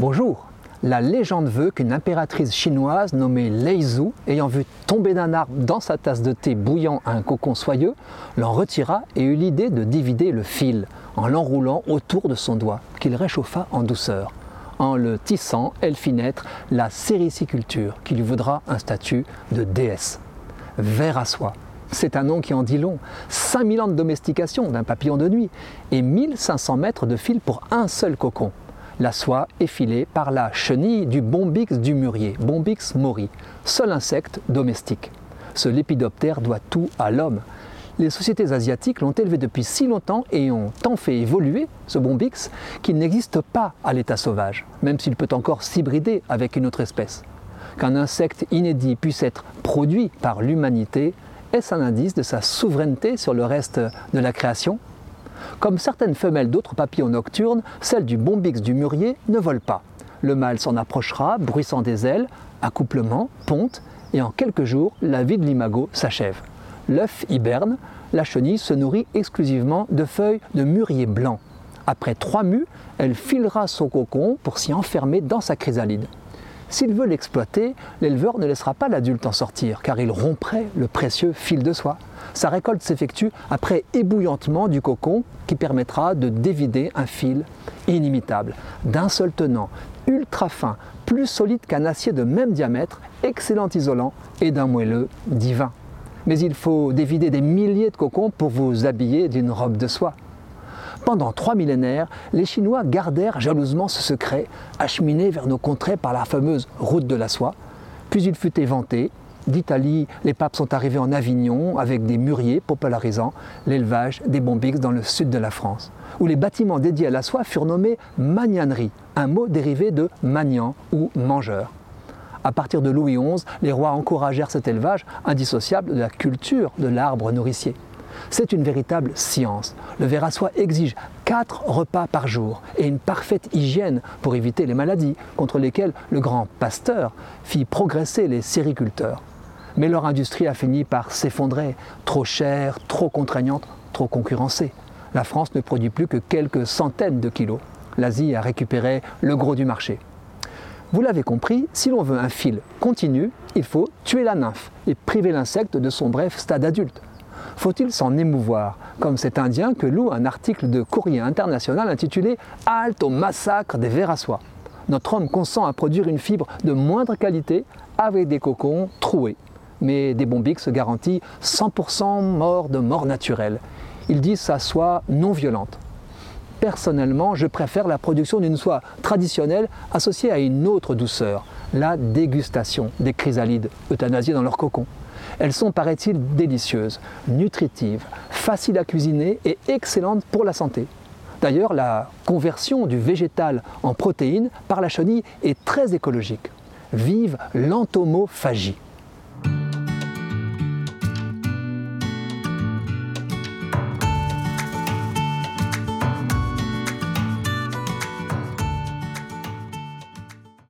Bonjour La légende veut qu'une impératrice chinoise nommée Lei Zhu, ayant vu tomber d'un arbre dans sa tasse de thé bouillant un cocon soyeux, l'en retira et eut l'idée de divider le fil en l'enroulant autour de son doigt, qu'il réchauffa en douceur. En le tissant, elle fit naître la sériciculture, qui lui vaudra un statut de déesse. Vert à soie. C'est un nom qui en dit long. 5000 ans de domestication d'un papillon de nuit et 1500 mètres de fil pour un seul cocon la soie est filée par la chenille du bombix du mûrier, bombix mori, seul insecte domestique. Ce lépidoptère doit tout à l'homme. Les sociétés asiatiques l'ont élevé depuis si longtemps et ont tant fait évoluer ce bombix qu'il n'existe pas à l'état sauvage, même s'il peut encore s'hybrider avec une autre espèce. Qu'un insecte inédit puisse être produit par l'humanité est-ce un indice de sa souveraineté sur le reste de la création? Comme certaines femelles d'autres papillons nocturnes, celles du bombix du mûrier ne volent pas. Le mâle s'en approchera, bruissant des ailes, accouplement, ponte, et en quelques jours, la vie de l'imago s'achève. L'œuf hiberne, la chenille se nourrit exclusivement de feuilles de mûrier blanc. Après trois mues, elle filera son cocon pour s'y enfermer dans sa chrysalide. S'il veut l'exploiter, l'éleveur ne laissera pas l'adulte en sortir, car il romprait le précieux fil de soie. Sa récolte s'effectue après ébouillantement du cocon qui permettra de dévider un fil inimitable, d'un seul tenant, ultra fin, plus solide qu'un acier de même diamètre, excellent isolant et d'un moelleux divin. Mais il faut dévider des milliers de cocons pour vous habiller d'une robe de soie. Pendant trois millénaires, les Chinois gardèrent jalousement ce secret, acheminé vers nos contrées par la fameuse route de la soie. Puis il fut éventé. D'Italie, les papes sont arrivés en Avignon avec des mûriers popularisant l'élevage des bombix dans le sud de la France, où les bâtiments dédiés à la soie furent nommés magnaneries, un mot dérivé de magnant ou mangeur. À partir de Louis XI, les rois encouragèrent cet élevage indissociable de la culture de l'arbre nourricier. C'est une véritable science. Le verre à soie exige 4 repas par jour et une parfaite hygiène pour éviter les maladies contre lesquelles le grand Pasteur fit progresser les sériculteurs. Mais leur industrie a fini par s'effondrer, trop chère, trop contraignante, trop concurrencée. La France ne produit plus que quelques centaines de kilos. L'Asie a récupéré le gros du marché. Vous l'avez compris, si l'on veut un fil continu, il faut tuer la nymphe et priver l'insecte de son bref stade adulte. Faut-il s'en émouvoir, comme cet Indien que loue un article de Courrier International intitulé Halte au massacre des vers à soie Notre homme consent à produire une fibre de moindre qualité avec des cocons troués, mais des bombiques se garantissent 100% mort de mort naturelle. Il dit sa soie non violente. Personnellement, je préfère la production d'une soie traditionnelle associée à une autre douceur, la dégustation des chrysalides euthanasiés dans leur cocon. Elles sont, paraît-il, délicieuses, nutritives, faciles à cuisiner et excellentes pour la santé. D'ailleurs, la conversion du végétal en protéines par la chenille est très écologique. Vive l'entomophagie